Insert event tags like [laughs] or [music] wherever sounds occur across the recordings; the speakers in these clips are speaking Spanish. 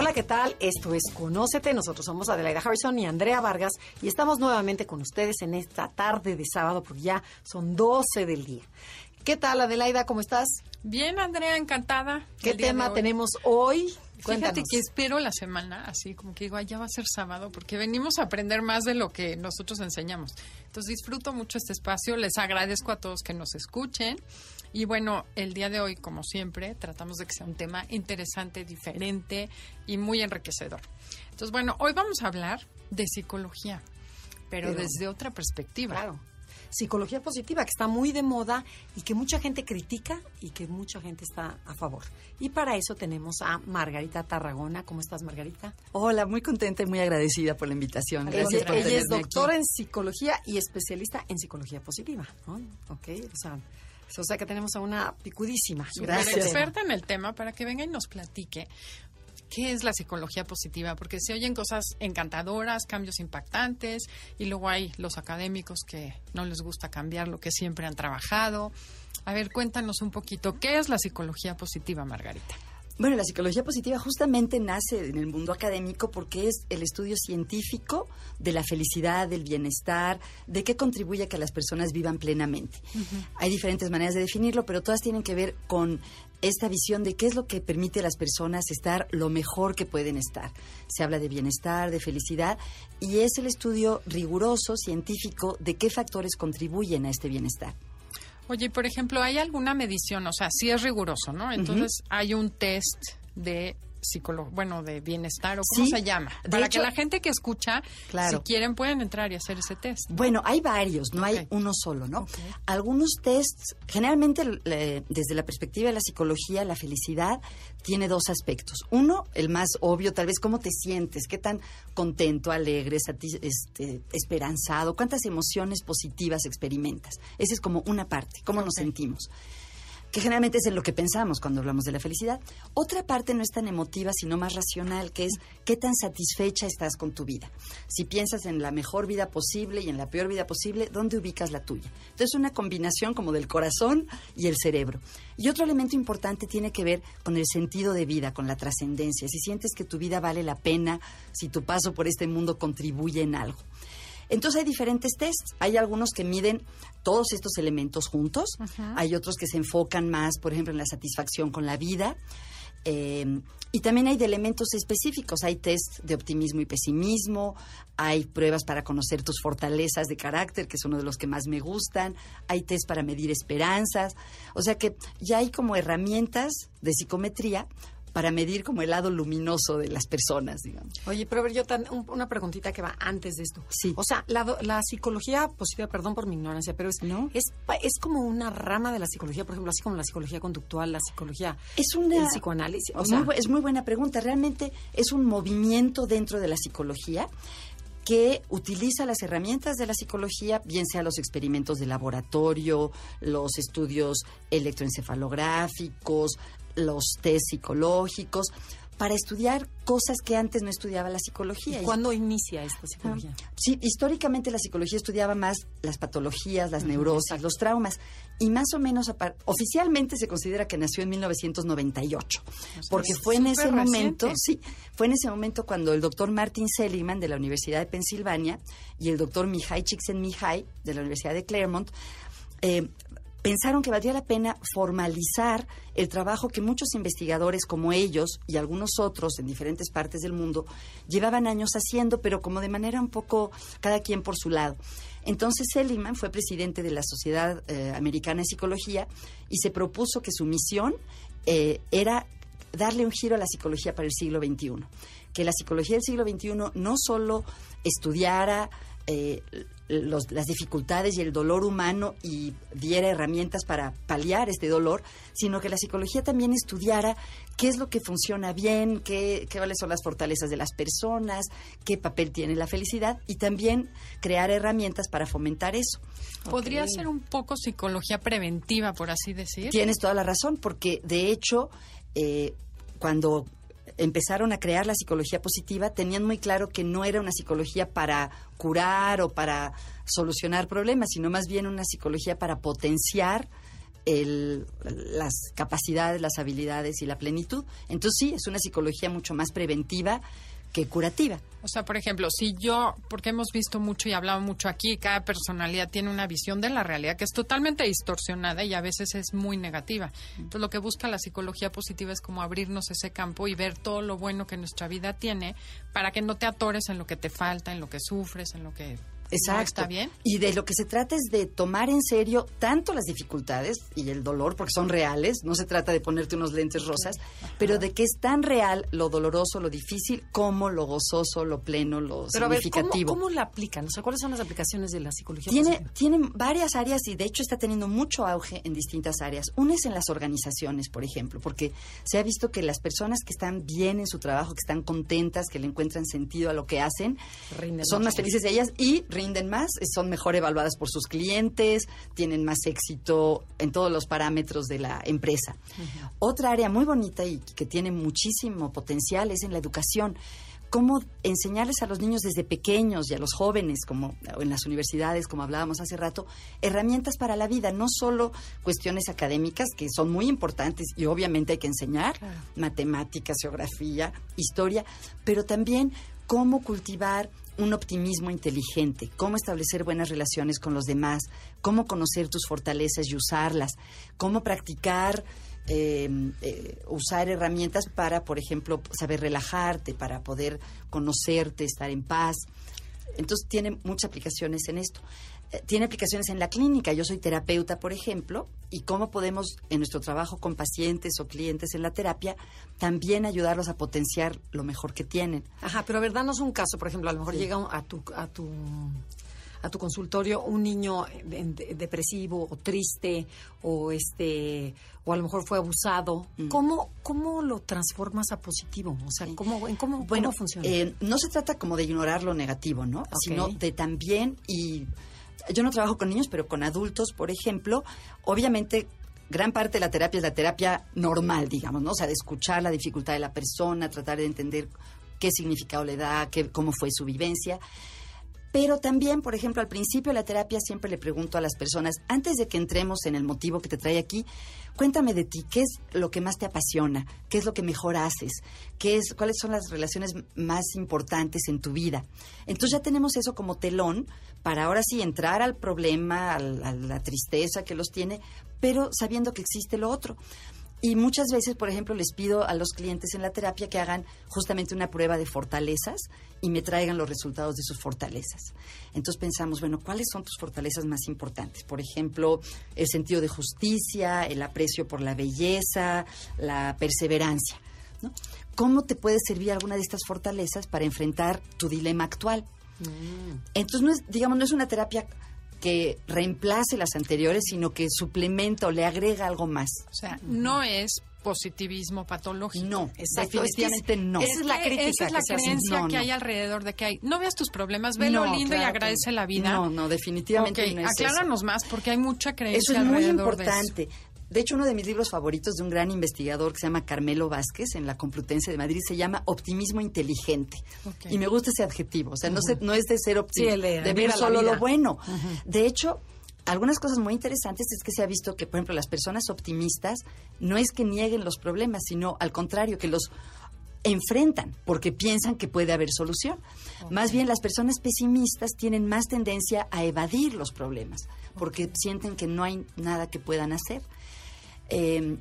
Hola, ¿qué tal? Esto es Conócete. Nosotros somos Adelaida Harrison y Andrea Vargas y estamos nuevamente con ustedes en esta tarde de sábado porque ya son 12 del día. ¿Qué tal, Adelaida? ¿Cómo estás? Bien, Andrea, encantada. ¿Qué tema tenemos hoy? Cuéntanos. Fíjate que espero la semana, así como que digo, ya va a ser sábado, porque venimos a aprender más de lo que nosotros enseñamos. Entonces disfruto mucho este espacio, les agradezco a todos que nos escuchen. Y bueno, el día de hoy, como siempre, tratamos de que sea un tema interesante, diferente y muy enriquecedor. Entonces, bueno, hoy vamos a hablar de psicología, pero, pero desde otra perspectiva. Claro psicología positiva, que está muy de moda y que mucha gente critica y que mucha gente está a favor. Y para eso tenemos a Margarita Tarragona. ¿Cómo estás, Margarita? Hola, muy contenta y muy agradecida por la invitación. Gracias ella, ella es doctora en psicología y especialista en psicología positiva. Ok, o sea, o sea que tenemos a una picudísima. Gracias. experta en el tema para que venga y nos platique ¿Qué es la psicología positiva? Porque se oyen cosas encantadoras, cambios impactantes, y luego hay los académicos que no les gusta cambiar lo que siempre han trabajado. A ver, cuéntanos un poquito, ¿qué es la psicología positiva, Margarita? Bueno, la psicología positiva justamente nace en el mundo académico porque es el estudio científico de la felicidad, del bienestar, de qué contribuye a que las personas vivan plenamente. Hay diferentes maneras de definirlo, pero todas tienen que ver con esta visión de qué es lo que permite a las personas estar lo mejor que pueden estar. Se habla de bienestar, de felicidad, y es el estudio riguroso, científico, de qué factores contribuyen a este bienestar. Oye, por ejemplo, ¿hay alguna medición? O sea, sí es riguroso, ¿no? Entonces, hay un test de psicólogo, bueno, de bienestar o cómo se llama. Para que la gente que escucha, si quieren, pueden entrar y hacer ese test. Bueno, hay varios, no hay uno solo, ¿no? Algunos tests, generalmente desde la perspectiva de la psicología, la felicidad tiene dos aspectos. Uno, el más obvio, tal vez cómo te sientes, qué tan contento, alegre, este, esperanzado, cuántas emociones positivas experimentas. Esa es como una parte, cómo nos sentimos generalmente es en lo que pensamos cuando hablamos de la felicidad. Otra parte no es tan emotiva, sino más racional, que es qué tan satisfecha estás con tu vida. Si piensas en la mejor vida posible y en la peor vida posible, ¿dónde ubicas la tuya? Entonces, una combinación como del corazón y el cerebro. Y otro elemento importante tiene que ver con el sentido de vida, con la trascendencia. Si sientes que tu vida vale la pena, si tu paso por este mundo contribuye en algo. Entonces hay diferentes tests. Hay algunos que miden todos estos elementos juntos. Hay otros que se enfocan más, por ejemplo, en la satisfacción con la vida. Eh, y también hay de elementos específicos. Hay test de optimismo y pesimismo. Hay pruebas para conocer tus fortalezas de carácter, que es uno de los que más me gustan. Hay test para medir esperanzas. O sea que ya hay como herramientas de psicometría para medir como el lado luminoso de las personas, digamos. Oye, pero a ver, yo tan, una preguntita que va antes de esto. Sí. O sea, la, psicología positiva, perdón por mi ignorancia, pero es, ¿No? es, es como una rama de la psicología, por ejemplo, así como la psicología conductual, la psicología, es una, el psicoanálisis. O sea, es muy buena pregunta. Realmente es un movimiento dentro de la psicología que utiliza las herramientas de la psicología, bien sea los experimentos de laboratorio, los estudios electroencefalográficos, los test psicológicos, para estudiar cosas que antes no estudiaba la psicología. ¿Cuándo inicia esta psicología? sí, históricamente la psicología estudiaba más las patologías, las neurosis, los traumas, y más o menos oficialmente se considera que nació en 1998, porque fue en ese momento, sí, fue en ese momento cuando el doctor Martin Seligman de la Universidad de Pensilvania y el doctor Mihai Csikszentmihalyi de la Universidad de Claremont eh, pensaron que valdría la pena formalizar el trabajo que muchos investigadores como ellos y algunos otros en diferentes partes del mundo llevaban años haciendo, pero como de manera un poco cada quien por su lado. Entonces Seligman fue presidente de la Sociedad eh, Americana de Psicología y se propuso que su misión eh, era darle un giro a la psicología para el siglo XXI. Que la psicología del siglo XXI no solo estudiara eh, los- las dificultades y el dolor humano y diera herramientas para paliar este dolor, sino que la psicología también estudiara qué es lo que funciona bien, qué, qué cuáles son las fortalezas de las personas, qué papel tiene la felicidad y también crear herramientas para fomentar eso. Podría ser un poco psicología preventiva, por así decir. Tienes toda la razón, porque de hecho, eh, cuando empezaron a crear la psicología positiva, tenían muy claro que no era una psicología para curar o para solucionar problemas, sino más bien una psicología para potenciar el- las capacidades, las habilidades y la plenitud. Entonces sí, es una psicología mucho más preventiva que curativa. O sea, por ejemplo, si yo, porque hemos visto mucho y hablado mucho aquí, cada personalidad tiene una visión de la realidad que es totalmente distorsionada y a veces es muy negativa. Entonces, lo que busca la psicología positiva es como abrirnos ese campo y ver todo lo bueno que nuestra vida tiene para que no te atores en lo que te falta, en lo que sufres, en lo que Exacto. está bien. Y de lo que se trata es de tomar en serio tanto las dificultades y el dolor, porque son reales, no se trata de ponerte unos lentes rosas, pero de que es tan real lo doloroso, lo difícil, como lo gozoso, lo pleno, lo Pero a ver, ¿cómo, significativo. cómo la aplican? O sea, ¿cuáles son las aplicaciones de la psicología Tiene, positiva? tiene varias áreas y de hecho está teniendo mucho auge en distintas áreas. Una es en las organizaciones, por ejemplo, porque se ha visto que las personas que están bien en su trabajo, que están contentas, que le encuentran sentido a lo que hacen, Rinden son más felices ellas y rinden más, son mejor evaluadas por sus clientes, tienen más éxito en todos los parámetros de la empresa. Otra área muy bonita y que tiene muchísimo potencial es en la educación. Cómo enseñarles a los niños desde pequeños y a los jóvenes, como en las universidades, como hablábamos hace rato, herramientas para la vida, no solo cuestiones académicas, que son muy importantes y obviamente hay que enseñar, matemáticas, geografía, historia, pero también cómo cultivar un optimismo inteligente, cómo establecer buenas relaciones con los demás, cómo conocer tus fortalezas y usarlas, cómo practicar, eh, eh, usar herramientas para, por ejemplo, saber relajarte, para poder conocerte, estar en paz. Entonces tiene muchas aplicaciones en esto. Eh, Tiene aplicaciones en la clínica. Yo soy terapeuta, por ejemplo, y cómo podemos, en nuestro trabajo con pacientes o clientes en la terapia, también ayudarlos a potenciar lo mejor que tienen. Ajá, pero a ver, danos un caso, por ejemplo, a lo mejor llega a tu a tu a tu consultorio un niño de- depresivo o triste o este o a lo mejor fue abusado. Mm. ¿Cómo cómo lo transformas a positivo? O sea, ¿cómo en cómo, Bueno, cómo funciona? eh, no se trata como de ignorar lo negativo, ¿no? Sino de también, y yo no trabajo con niños, pero con adultos, por ejemplo, obviamente gran parte de la terapia es la terapia normal, digamos, ¿no? O sea, de escuchar la dificultad de la persona, tratar de entender qué significado le da, qué, cómo fue su vivencia. Pero también, por ejemplo, al principio de la terapia siempre le pregunto a las personas, antes de que entremos en el motivo que te trae aquí, cuéntame de ti, ¿qué es lo que más te apasiona? ¿Qué es lo que mejor haces? ¿Qué es, ¿Cuáles son las relaciones más importantes en tu vida? Entonces ya tenemos eso como telón para ahora sí entrar al problema, al- a la tristeza que los tiene, pero sabiendo que existe lo otro. Y muchas veces, por ejemplo, les pido a los clientes en la terapia que hagan justamente una prueba de fortalezas y me traigan los resultados de sus fortalezas. Entonces pensamos, bueno, ¿cuáles son tus fortalezas más importantes? Por ejemplo, el sentido de justicia, el aprecio por la belleza, la perseverancia. ¿no? ¿Cómo te puede servir alguna de estas fortalezas para enfrentar tu dilema actual? Entonces, no es, digamos, no es una terapia que reemplace las anteriores, sino que suplementa o le agrega algo más. O sea, no es positivismo patológico. No, Exacto, definitivamente es no. esa es la crítica Esa es la que creencia No, que no. hay alrededor de que hay. No veas tus problemas, ve lo No, lindo y claro que agradece la vida. No, no, definitivamente Ok, no es eso. acláranos más porque hay mucha creencia Eso es muy alrededor de eso. De hecho, uno de mis libros favoritos de un gran investigador que se llama Carmelo Vázquez en la Complutense de Madrid se llama Optimismo Inteligente. Y me gusta ese adjetivo. O sea, no, se- no es de ser optimista, de ver solo lo bueno. De hecho, algunas cosas muy interesantes es que se ha visto que, por ejemplo, las personas optimistas no es que nieguen los problemas, sino al contrario, que los enfrentan porque piensan que puede haber solución. Más bien las personas pesimistas tienen más tendencia a evadir los problemas porque sienten que no hay nada que puedan hacer. Eh,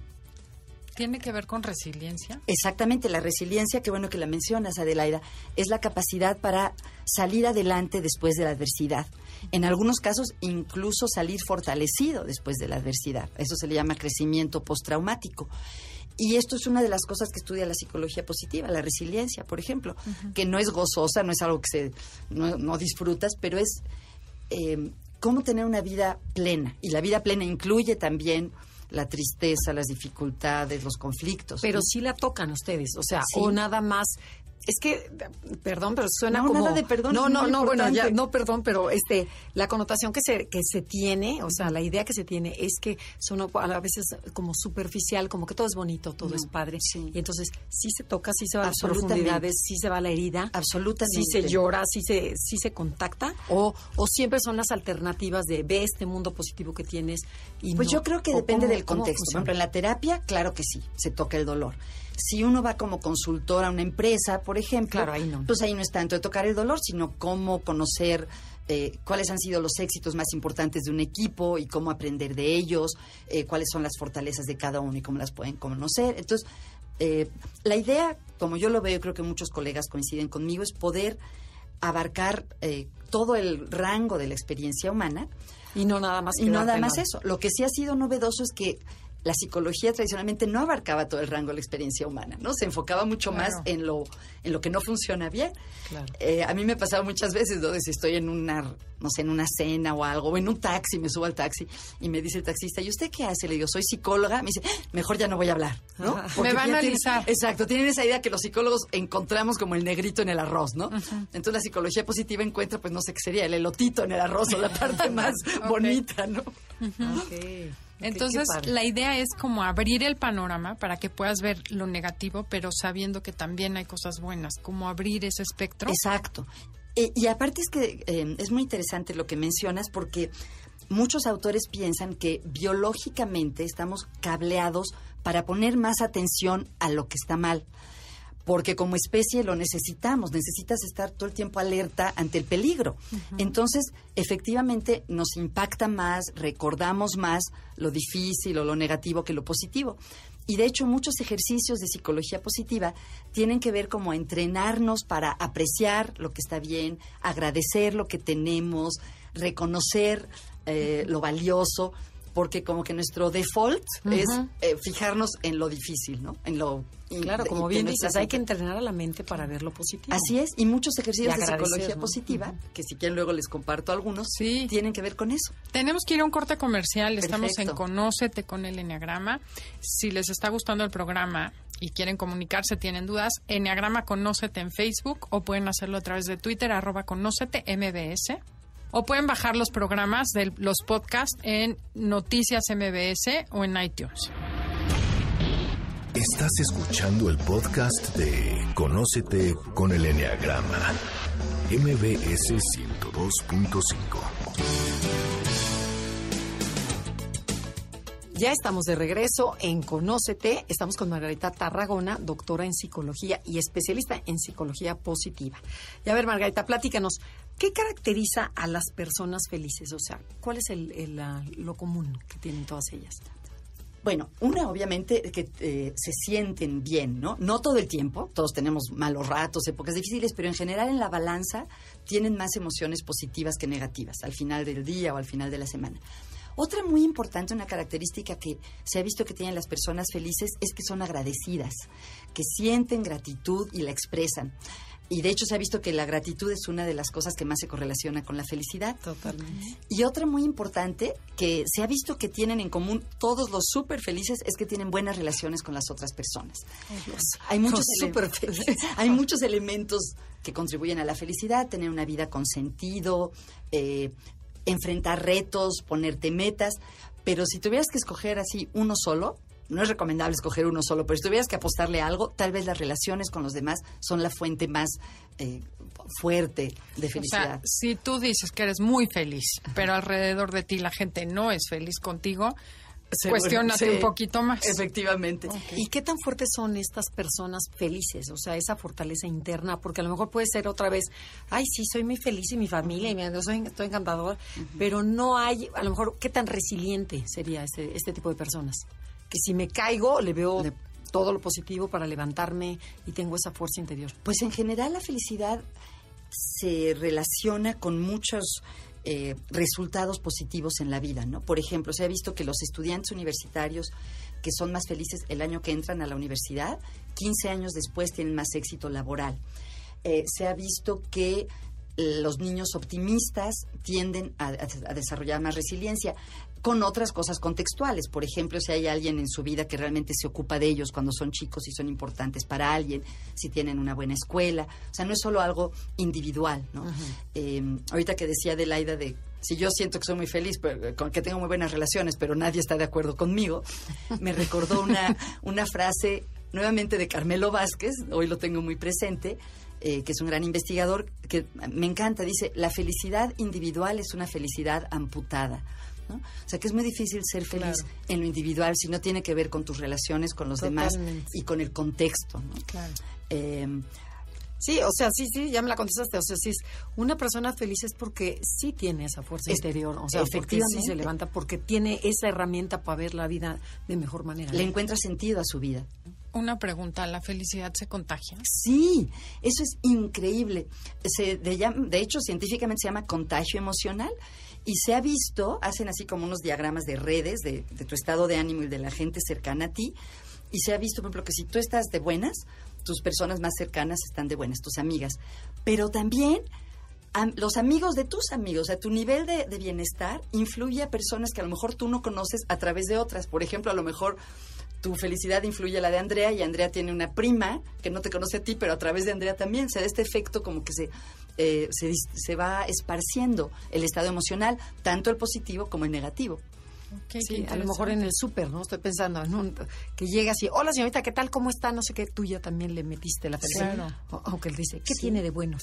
Tiene que ver con resiliencia. Exactamente, la resiliencia, qué bueno que la mencionas, Adelaida, es la capacidad para salir adelante después de la adversidad. En algunos casos, incluso salir fortalecido después de la adversidad. Eso se le llama crecimiento postraumático. Y esto es una de las cosas que estudia la psicología positiva, la resiliencia, por ejemplo, que no es gozosa, no es algo que se, no, disfrutas, pero es eh, cómo tener una vida plena. Y la vida plena incluye también la tristeza, las dificultades, los conflictos. Pero sí la tocan ustedes, o sea, o nada más es que, perdón, pero suena no, como... Nada de perdón. No, no, no, bueno, ya, no, perdón, pero este, la connotación que se, que se tiene, o sea, la idea que se tiene es que son a veces como superficial, como que todo es bonito, todo es padre. Y entonces sí se toca, sí se va a las profundidades, sí se va a la herida. Absolutamente. Sí se llora, sí se, sí se contacta. O, o siempre son las alternativas de ve este mundo positivo que tienes. Y pues yo creo que depende del contexto. Por ejemplo, en la terapia, claro que sí, se toca el dolor. Si uno va como consultor a una empresa, por ejemplo, pues ahí no es tanto de tocar el dolor, sino cómo conocer eh, cuáles han sido los éxitos más importantes de un equipo y cómo aprender de ellos, eh, cuáles son las fortalezas de cada uno y cómo las pueden conocer. Entonces, eh, la idea, como yo lo veo, creo que muchos colegas coinciden conmigo, es poder abarcar todo el rango de la experiencia humana. Y no nada más. Y no nada más eso. Lo que sí ha sido novedoso es que la psicología tradicionalmente no abarcaba todo el rango de la experiencia humana, ¿no? Se enfocaba mucho más en lo, en lo que no funciona bien. Eh, a mí me ha pasado muchas veces, ¿no? Si estoy en una, no sé, en una cena o algo, o en un taxi, me subo al taxi y me dice el taxista, ¿y usted qué hace? Le digo, soy psicóloga. Me dice, mejor ya no voy a hablar, ¿no? me va a analizar. exacto, tienen esa idea que los psicólogos encontramos como el negrito en el arroz, ¿no? Entonces la psicología positiva encuentra, pues no sé qué sería, el elotito en el arroz o la [laughs] parte más bonita, ¿no? Entonces, la idea es como abrir el panorama para que puedas ver lo negativo, pero sabiendo que también hay cosas buenas, como abrir ese espectro. Exacto. Eh, y aparte es que eh, es muy interesante lo que mencionas porque muchos autores piensan que biológicamente estamos cableados para poner más atención a lo que está mal porque como especie lo necesitamos, necesitas estar todo el tiempo alerta ante el peligro. Entonces, efectivamente, nos impacta más, recordamos más lo difícil o lo negativo que lo positivo. Y de hecho, muchos ejercicios de psicología positiva tienen que ver como entrenarnos para apreciar lo que está bien, agradecer lo que tenemos, reconocer eh, lo valioso porque como que nuestro default es eh, fijarnos en lo difícil, ¿no? En lo Claro, como bien dices, hay que entrenar a la mente para ver lo positivo. Así es, y muchos ejercicios de psicología positiva, que si quieren luego les comparto algunos, sí. tienen que ver con eso. Tenemos que ir a un corte comercial, estamos en Conócete con el Enneagrama. Si les está gustando el programa y quieren comunicarse, tienen dudas, Enneagrama Conócete en Facebook o pueden hacerlo a través de Twitter, arroba Conócete MBS o pueden bajar los programas de los podcasts en Noticias MBS o en iTunes. Estás escuchando el podcast de Conócete con el Enneagrama, MBS 102.5. Ya estamos de regreso en Conócete. Estamos con Margarita Tarragona, doctora en psicología y especialista en psicología positiva. Y a ver, Margarita, platícanos, ¿qué caracteriza a las personas felices? O sea, ¿cuál es el, lo común que tienen todas ellas? Bueno, una obviamente que eh, se sienten bien, ¿no? No todo el tiempo, todos tenemos malos ratos, épocas difíciles, pero en general en la balanza tienen más emociones positivas que negativas al final del día o al final de la semana. Otra muy importante, una característica que se ha visto que tienen las personas felices es que son agradecidas, que sienten gratitud y la expresan. Y de hecho se ha visto que la gratitud es una de las cosas que más se correlaciona con la felicidad. Totalmente. Y otra muy importante que se ha visto que tienen en común todos los súper felices es que tienen buenas relaciones con las otras personas. hay, muchos [laughs] hay muchos elementos que contribuyen a la felicidad, tener una vida con sentido, eh, enfrentar retos, ponerte metas, pero si tuvieras que escoger así uno solo, no es recomendable escoger uno solo, pero si tuvieras que apostarle algo, tal vez las relaciones con los demás son la fuente más eh, fuerte de felicidad. O sea, si tú dices que eres muy feliz, pero alrededor de ti la gente no es feliz contigo, Cuestiónate un poquito más. Efectivamente. ¿Y qué tan fuertes son estas personas felices? O sea, esa fortaleza interna, porque a lo mejor puede ser otra vez, ay, sí, soy muy feliz y mi familia, y me, soy, estoy encantador, pero no hay, a lo mejor, ¿qué tan resiliente sería este, este tipo de personas? Que si me caigo, le veo todo lo positivo para levantarme y tengo esa fuerza interior. Pues en general la felicidad se relaciona con muchos eh, resultados positivos en la vida, ¿no? Por ejemplo, se ha visto que los estudiantes universitarios que son más felices el año que entran a la universidad, 15 años después tienen más éxito laboral. Eh, se ha visto que los niños optimistas tienden a, desarrollar más resiliencia con otras cosas contextuales. Por ejemplo, si hay alguien en su vida que realmente se ocupa de ellos cuando son chicos y son importantes para alguien, si tienen una buena escuela. O sea, no es solo algo individual, ¿no? Eh, ahorita que decía Adelaida de si yo siento que soy muy feliz, pero, con que tengo muy buenas relaciones, pero nadie está de acuerdo conmigo, [laughs] me recordó una, una frase nuevamente de Carmelo Vázquez, hoy lo tengo muy presente, eh, que es un gran investigador, que me encanta, dice, la felicidad individual es una felicidad amputada. ¿No? O sea que es muy difícil ser feliz en lo individual si no tiene que ver con tus relaciones con los demás y con el contexto. ¿no? Claro. Eh, Sí, o sea, sí, sí, ya me la contestaste. O sea, sí, es una persona feliz es porque sí tiene esa fuerza interior. O sea, efectivamente sí se levanta porque tiene esa herramienta para ver la vida de mejor manera. Le encuentra sentido a su vida. Una pregunta, ¿la felicidad se contagia? Sí, eso es increíble. Se, de, de hecho, científicamente se llama contagio emocional y se ha visto, hacen así como unos diagramas de redes de, de tu estado de ánimo y de la gente cercana a ti, y se ha visto, por ejemplo, que si tú estás de buenas, tus personas más cercanas están de buenas, tus amigas. Pero también los amigos de tus amigos, o sea, tu nivel de, bienestar influye a personas que a lo mejor tú no conoces a través de otras. Por ejemplo, a lo mejor tu felicidad influye a la de Andrea y Andrea tiene una prima que no te conoce a ti, pero a través de Andrea también. se da este efecto como que se, eh, se, se va esparciendo el estado emocional, tanto el positivo como el negativo sí, a lo mejor en el súper, ¿no? Estoy pensando en un, que llega así, hola señorita, ¿qué tal? ¿Cómo está? No sé qué, tú ya también le metiste la felicidad. Aunque él dice, ¿qué tiene de buenos?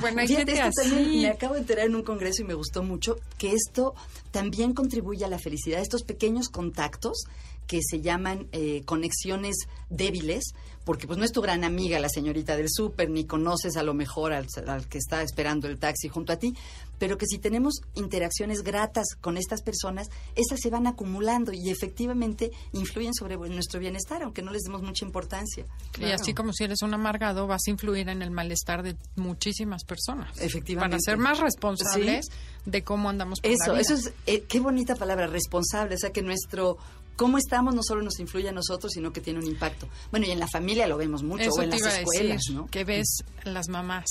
bueno, [laughs] esto también me acabo de enterar en un congreso y me gustó mucho que esto también contribuye a la felicidad. Estos pequeños contactos que se llaman eh, conexiones débiles, porque pues no es tu gran amiga la señorita del súper, ni conoces a lo mejor al, que está esperando el taxi junto a ti, pero que si tenemos interacciones gratas con estas personas, esas se van acumulando y efectivamente influyen sobre nuestro bienestar, aunque no les demos mucha importancia. Y así como si eres un amargado, vas a influir en el malestar de muchísimas personas. Efectivamente. Para ser más responsables de cómo andamos por eso, la vida. Eso es, eh, qué bonita palabra, responsable, o sea que nuestro cómo estamos no solo nos influye a nosotros, sino que tiene un impacto. Bueno, y en la familia lo vemos mucho, o en las escuelas, ¿no? Que ves las mamás.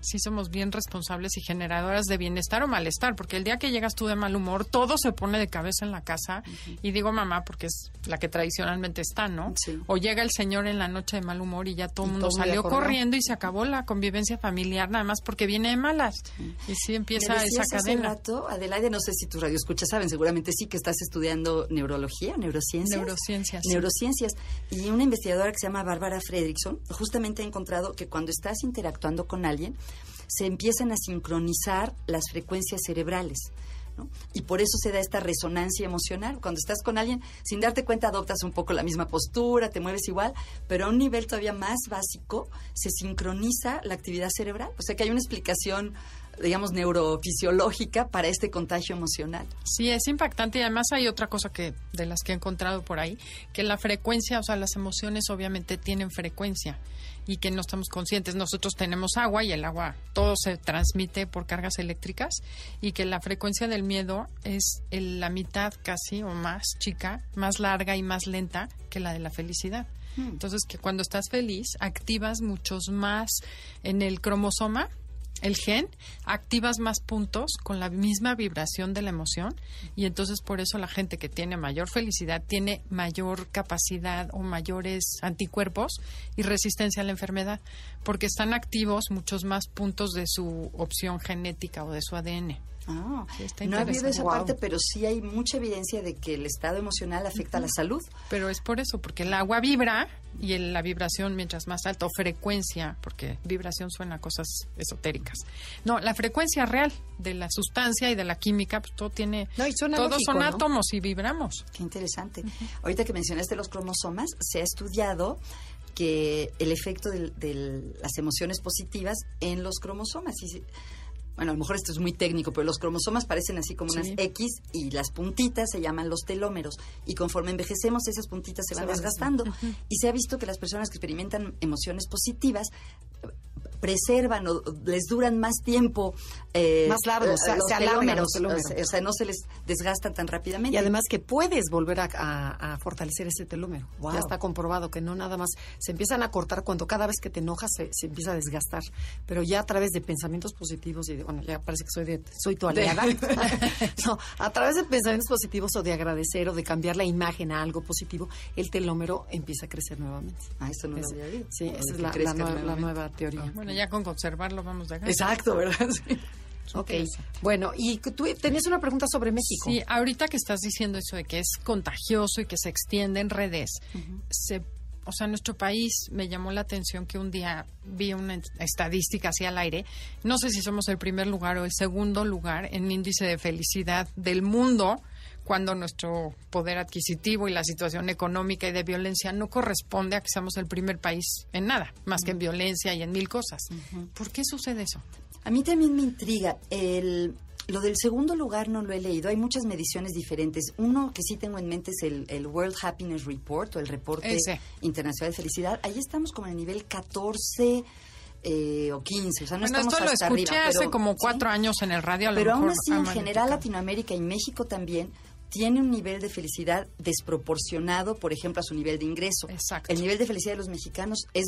Sí somos bien responsables y generadoras de bienestar o malestar, porque el día que llegas tú de mal humor, todo se pone de cabeza en la casa. Y digo mamá porque es la que tradicionalmente está, ¿no? O llega el señor en la noche de mal humor y ya todo el mundo salió corriendo y se acabó la convivencia familiar, nada más porque viene de malas. Y sí empieza esa cadena. Hace rato, Adelaide, no sé si tus radioescuchas saben, seguramente sí que estás estudiando neurología, neurociencias. Neurociencias. Neurociencias. Y una investigadora que se llama Bárbara Fredrickson justamente ha encontrado que cuando estás interactuando con alguien, se empiezan a sincronizar las frecuencias cerebrales. Y por eso se da esta resonancia emocional. Cuando estás con alguien, sin darte cuenta, adoptas un poco la misma postura, te mueves igual, pero a un nivel todavía más básico, se sincroniza la actividad cerebral. O sea que hay una explicación digamos, neurofisiológica para este contagio emocional. Sí, es impactante y además hay otra cosa que de las que he encontrado por ahí, que la frecuencia, o sea, las emociones obviamente tienen frecuencia y que no estamos conscientes. Nosotros tenemos agua y el agua todo se transmite por cargas eléctricas y que la frecuencia del miedo es la mitad casi o más chica, más larga y más lenta que la de la felicidad. Hmm. Entonces, que cuando estás feliz, activas muchos más en el cromosoma el gen, activas más puntos con la misma vibración de la emoción y entonces por eso la gente que tiene mayor felicidad tiene mayor capacidad o mayores anticuerpos y resistencia a la enfermedad, porque están activos muchos más puntos de su opción genética o de su ADN. Ah, no ha habido esa parte, pero sí hay mucha evidencia de que el estado emocional afecta a la salud. Pero es por eso, porque el agua vibra y la vibración mientras más alta, o frecuencia, porque vibración suena a cosas esotéricas. No, la frecuencia real de la sustancia y de la química, pues todo tiene... todos son átomos y vibramos. Qué interesante. Ahorita que mencionaste los cromosomas, se ha estudiado que el efecto de, las emociones positivas en los cromosomas. Y bueno, a lo mejor esto es muy técnico, pero los cromosomas parecen así como unas X y las puntitas se llaman los telómeros. Y conforme envejecemos, esas puntitas se van desgastando. Y se ha visto que las personas que experimentan emociones positivas preservan o les duran más tiempo. Eh, más largo, los se alargan los telómeros, o sea, no se les desgastan tan rápidamente. Y además que puedes volver a, fortalecer ese telómero. Ya está comprobado que no nada más se empiezan a cortar cuando cada vez que te enojas se, empieza a desgastar, pero ya a través de pensamientos positivos y de, bueno, ya parece que soy de, soy tu aliada. [laughs] [laughs] no, a través de pensamientos positivos o de agradecer o de cambiar la imagen a algo positivo, el telómero empieza a crecer nuevamente. Ah, eso no lo había Sí, esa es la, nueva, teoría. bueno, ya con conservarlo vamos de acá. Exacto, ¿verdad? [laughs] Sí. Ok, bueno, y tú tenías una pregunta sobre México. Sí, ahorita que estás diciendo eso de que es contagioso y que se extiende en redes, se o sea, nuestro país me llamó la atención que un día vi una estadística así al aire. No sé si somos el primer lugar o el segundo lugar en índice de felicidad del mundo cuando nuestro poder adquisitivo y la situación económica y de violencia no corresponde a que seamos el primer país en nada, más que en violencia y en mil cosas. ¿Por qué sucede eso? A mí también me intriga. El, lo del segundo lugar no lo he leído. Hay muchas mediciones diferentes. Uno que sí tengo en mente es el, World Happiness Report o el Reporte Internacional de Felicidad. Ahí estamos como en el nivel 14 eh, o 15. O sea, no estamos esto lo escuché hace como cuatro años en el radio. pero aún así, en general, Latinoamérica y México también tiene un nivel de felicidad desproporcionado, por ejemplo, a su nivel de ingreso. Exacto. El nivel de felicidad de los mexicanos es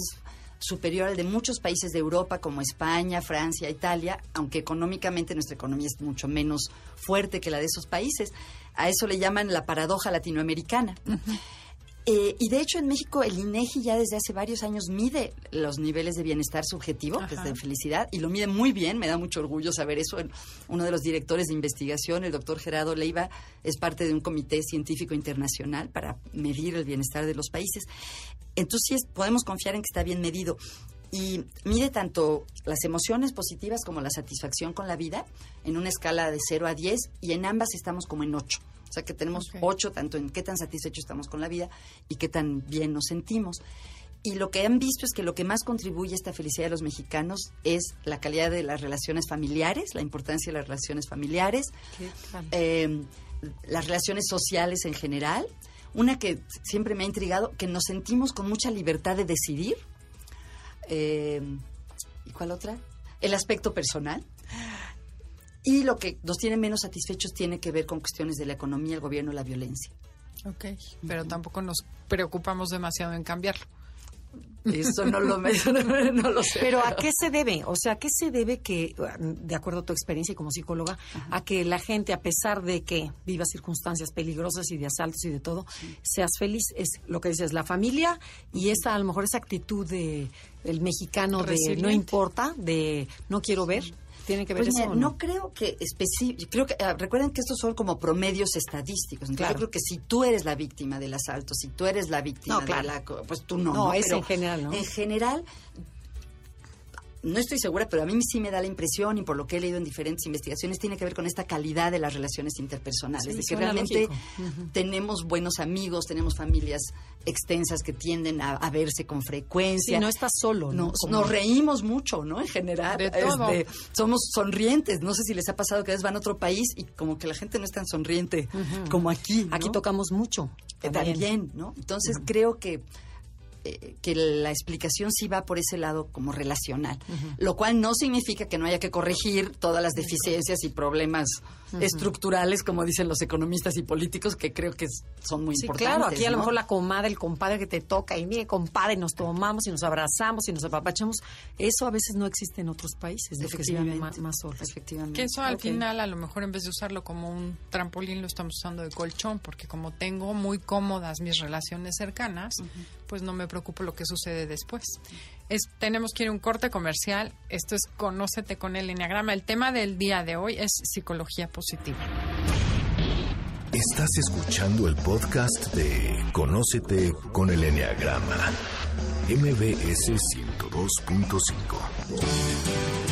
superior al de muchos países de Europa como España, Francia, Italia, aunque económicamente nuestra economía es mucho menos fuerte que la de esos países. A eso le llaman la paradoja latinoamericana. Eh, y de hecho en México el INEGI ya desde hace varios años mide los niveles de bienestar subjetivo, que es de felicidad, y lo mide muy bien, me da mucho orgullo saber eso. Uno de los directores de investigación, el doctor Gerardo Leiva, es parte de un comité científico internacional para medir el bienestar de los países. Entonces podemos confiar en que está bien medido. Y mide tanto las emociones positivas como la satisfacción con la vida en una escala de 0 a 10 y en ambas estamos como en 8. O sea que tenemos 8 tanto en qué tan satisfechos estamos con la vida y qué tan bien nos sentimos. Y lo que han visto es que lo que más contribuye a esta felicidad de los mexicanos es la calidad de las relaciones familiares, la importancia de las relaciones familiares, eh, las relaciones sociales en general una que siempre me ha intrigado, que nos sentimos con mucha libertad de decidir. Eh, ¿Y cuál otra? El aspecto personal. Y lo que nos tiene menos satisfechos tiene que ver con cuestiones de la economía, el gobierno y la violencia. Ok, pero tampoco nos preocupamos demasiado en cambiarlo. Eso no lo, [laughs] no lo sé. Pero ¿a qué se debe? O sea, ¿a qué se debe que, de acuerdo a tu experiencia como psicóloga, a que la gente, a pesar de que viva circunstancias peligrosas y de asaltos y de todo, seas feliz? Es lo que dices, la familia y esta, a lo mejor, esa actitud de el mexicano de no importa, de no quiero ver tiene que ver pues eso? no? creo que específico. Creo que ah, recuerden que estos son como promedios estadísticos. Entonces yo creo que si tú eres la víctima del asalto, si tú eres la víctima de la, pues tú no. No, no es en general, ¿no? En general, no estoy segura, pero a mí sí me da la impresión, y por lo que he leído en diferentes investigaciones, tiene que ver con esta calidad de las relaciones interpersonales, de que realmente tenemos buenos amigos, tenemos familias extensas que tienden a, verse con frecuencia. Sí, no estás solo, ¿no? Nos, reímos mucho, ¿no? En general. Este, somos sonrientes. No sé si les ha pasado que a veces van a otro país y como que la gente no es tan sonriente como aquí. Aquí tocamos mucho. También, ¿no? Entonces creo que eh, que la explicación sí va por ese lado como relacional, lo cual no significa que no haya que corregir todas las deficiencias y problemas estructurales, como dicen los economistas y políticos, que creo que son muy sí, importantes. Claro, aquí a lo mejor la comadre, el compadre que te toca, y mire, compadre, nos tomamos y nos abrazamos y nos apapachamos, eso a veces no existe en otros países, de que más, más solos. Efectivamente. Que eso al final, a lo mejor en vez de usarlo como un trampolín, lo estamos usando de colchón, porque como tengo muy cómodas mis relaciones cercanas, pues no me preocupo lo que sucede después. Es, tenemos que ir a un corte comercial. Esto es Conócete con el Enneagrama. El tema del día de hoy es psicología positiva. Estás escuchando el podcast de Conócete con el Enneagrama. MBS 102.5.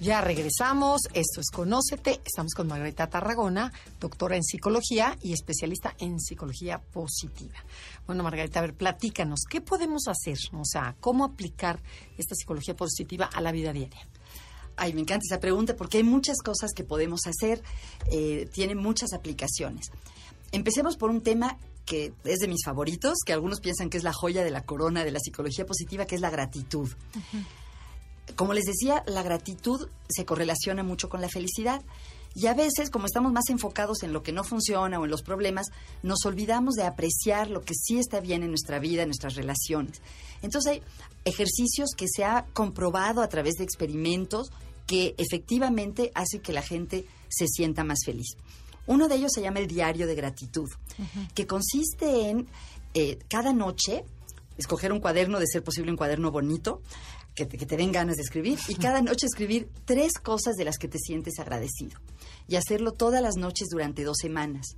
Ya regresamos, esto es Conócete, estamos con Margarita Tarragona, doctora en psicología y especialista en psicología positiva. Bueno, Margarita, a ver, platícanos, ¿qué podemos hacer? O sea, ¿cómo aplicar esta psicología positiva a la vida diaria? Ay, me encanta esa pregunta porque hay muchas cosas que podemos hacer, eh, tiene muchas aplicaciones. Empecemos por un tema que es de mis favoritos, que algunos piensan que es la joya de la corona de la psicología positiva, que es la gratitud. Como les decía, la gratitud se correlaciona mucho con la felicidad. Y a veces, como estamos más enfocados en lo que no funciona o en los problemas, nos olvidamos de apreciar lo que sí está bien en nuestra vida, en nuestras relaciones. Entonces hay ejercicios que se ha comprobado a través de experimentos que efectivamente hacen que la gente se sienta más feliz. Uno de ellos se llama el diario de gratitud, que consiste en eh, cada noche escoger un cuaderno, de ser posible un cuaderno bonito, que te, que te den ganas de escribir, y cada noche escribir tres cosas de las que te sientes agradecido. Y hacerlo todas las noches durante dos semanas.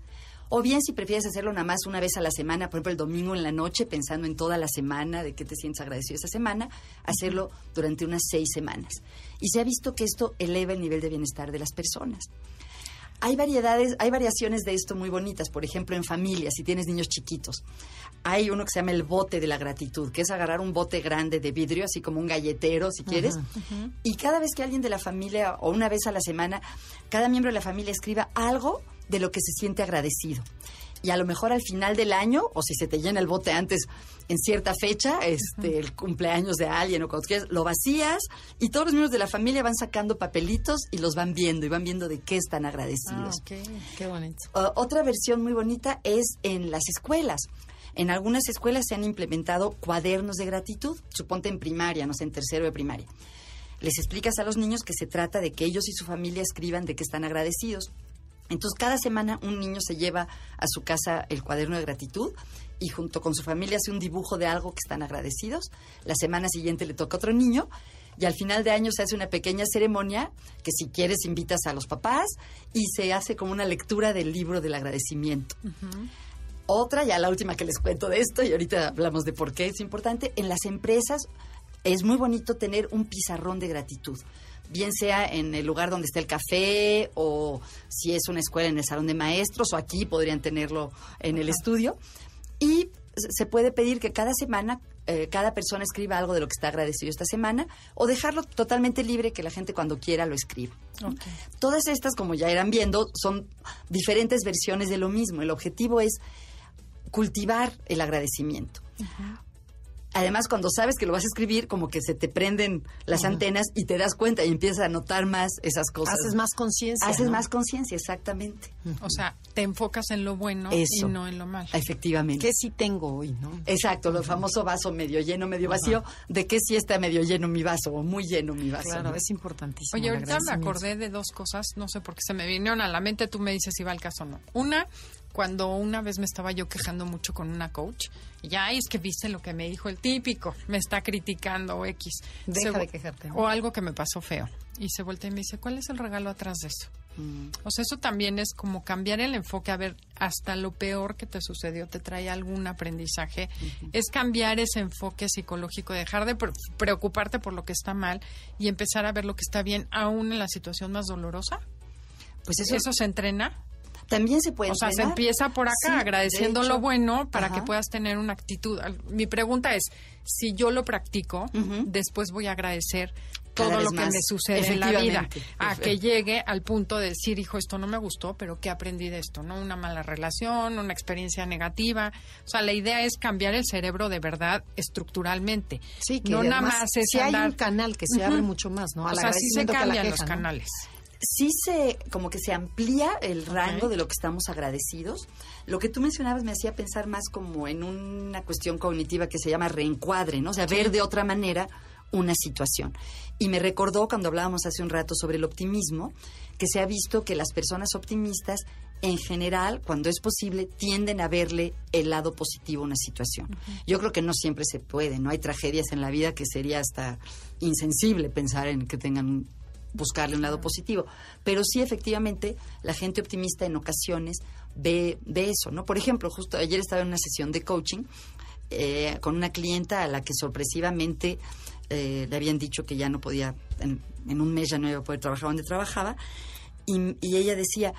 O bien si prefieres hacerlo nada más una vez a la semana, por ejemplo el domingo en la noche, pensando en toda la semana, de qué te sientes agradecido esa semana, hacerlo durante unas seis semanas. Y se ha visto que esto eleva el nivel de bienestar de las personas. Hay variedades, hay variaciones de esto muy bonitas, por ejemplo, en familia, si tienes niños chiquitos. Hay uno que se llama el bote de la gratitud, que es agarrar un bote grande de vidrio, así como un galletero, si quieres, y cada vez que alguien de la familia, o una vez a la semana, cada miembro de la familia escriba algo de lo que se siente agradecido. Y a lo mejor al final del año, o si se te llena el bote antes, en cierta fecha, este, el cumpleaños de alguien o cuando quieras, lo vacías y todos los miembros de la familia van sacando papelitos y los van viendo y van viendo de qué están agradecidos. Ah. Qué bonito. Uh, otra versión muy bonita es en las escuelas. En algunas escuelas se han implementado cuadernos de gratitud, suponte en primaria, no sé, en tercero de primaria. Les explicas a los niños que se trata de que ellos y su familia escriban de que están agradecidos. Entonces, cada semana un niño se lleva a su casa el cuaderno de gratitud y junto con su familia hace un dibujo de algo que están agradecidos. La semana siguiente le toca a otro niño y al final de año se hace una pequeña ceremonia que si quieres invitas a los papás y se hace como una lectura del libro del agradecimiento. Otra, ya la última que les cuento de esto y ahorita hablamos de por qué es importante, en las empresas es muy bonito tener un pizarrón de gratitud bien sea en el lugar donde está el café o si es una escuela en el salón de maestros o aquí podrían tenerlo en el estudio. Y se puede pedir que cada semana eh, cada persona escriba algo de lo que está agradecido esta semana o dejarlo totalmente libre que la gente cuando quiera lo escriba. Todas estas, como ya irán viendo, son diferentes versiones de lo mismo. El objetivo es cultivar el agradecimiento. Además, cuando sabes que lo vas a escribir, como que se te prenden las antenas y te das cuenta y empiezas a notar más esas cosas. Haces más conciencia. Haces ¿no? más conciencia, exactamente. O sea, te enfocas en lo bueno Eso. y no en lo malo. Efectivamente. ¿Qué sí tengo hoy, no? Exacto, lo famoso vaso medio lleno, medio vacío. ¿De qué sí está medio lleno mi vaso o muy lleno mi vaso? Claro, ¿no? es importantísimo. Oye, el ahorita me acordé de dos cosas, no sé por qué se me vinieron a la mente, tú me dices si va al caso o no. Una, cuando una vez me estaba yo quejando mucho con una coach, y ya, "Ay, es que viste lo que me dijo el típico, me está criticando o X. Deja Se- de quejarte. O algo que me pasó feo. Y se voltea y me dice, ¿cuál es el regalo atrás de eso? O sea, eso también es como cambiar el enfoque, a ver, hasta lo peor que te sucedió te trae algún aprendizaje. Es cambiar ese enfoque psicológico, dejar de pre- preocuparte por lo que está mal y empezar a ver lo que está bien, aún en la situación más dolorosa. Pues Eso, eso, se entrena. También se puede O sea, se empieza por acá, Sí, agradeciendo lo bueno para Ajá. que puedas tener una actitud. Mi pregunta es, si yo lo practico, después voy a agradecer todo lo que me sucede en la vida, a que llegue al punto de decir, hijo, esto no me gustó, pero ¿qué aprendí de esto? ¿No? Una mala relación, una experiencia negativa. O sea, la idea es cambiar el cerebro de verdad estructuralmente. Sí, que no nada más es si hay hay un canal que se abre mucho más, ¿no? O Al sea, sí se cambian los ¿no? canales. Sí se como que se amplía el rango de lo que estamos agradecidos. Lo que tú mencionabas me hacía pensar más como en una cuestión cognitiva que se llama reencuadre, ¿no? O sea, ver de otra manera una situación. Y me recordó cuando hablábamos hace un rato sobre el optimismo, que se ha visto que las personas optimistas en general, cuando es posible, tienden a verle el lado positivo a una situación. Yo creo que no siempre se puede, no hay tragedias en la vida que sería hasta insensible pensar en que tengan buscarle un lado positivo. Pero sí, efectivamente, la gente optimista en ocasiones ve, ve eso, ¿no? Por ejemplo, justo ayer estaba en una sesión de coaching eh, con una clienta a la que sorpresivamente eh, le habían dicho que ya no podía, en, en un mes ya no iba a poder trabajar donde trabajaba, y, y ella decía,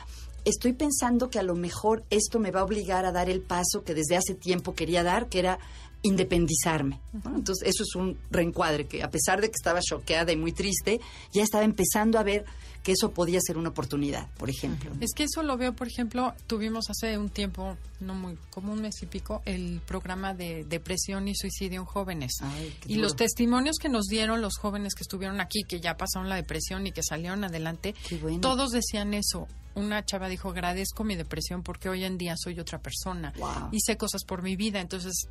estoy pensando que a lo mejor esto me va a obligar a dar el paso que desde hace tiempo quería dar, que era independizarme. ¿no? Entonces, eso es un reencuadre que a pesar de que estaba choqueada y muy triste, ya estaba empezando a ver que eso podía ser una oportunidad, por ejemplo. Es que eso lo veo, por ejemplo, tuvimos hace un tiempo, no muy, como un mes y pico, el programa de depresión y suicidio en jóvenes. Ay, y duro. los testimonios que nos dieron los jóvenes que estuvieron aquí, que ya pasaron la depresión y que salieron adelante, bueno. todos decían eso. Una chava dijo, agradezco mi depresión porque hoy en día soy otra persona. Wow. Hice cosas por mi vida. Entonces,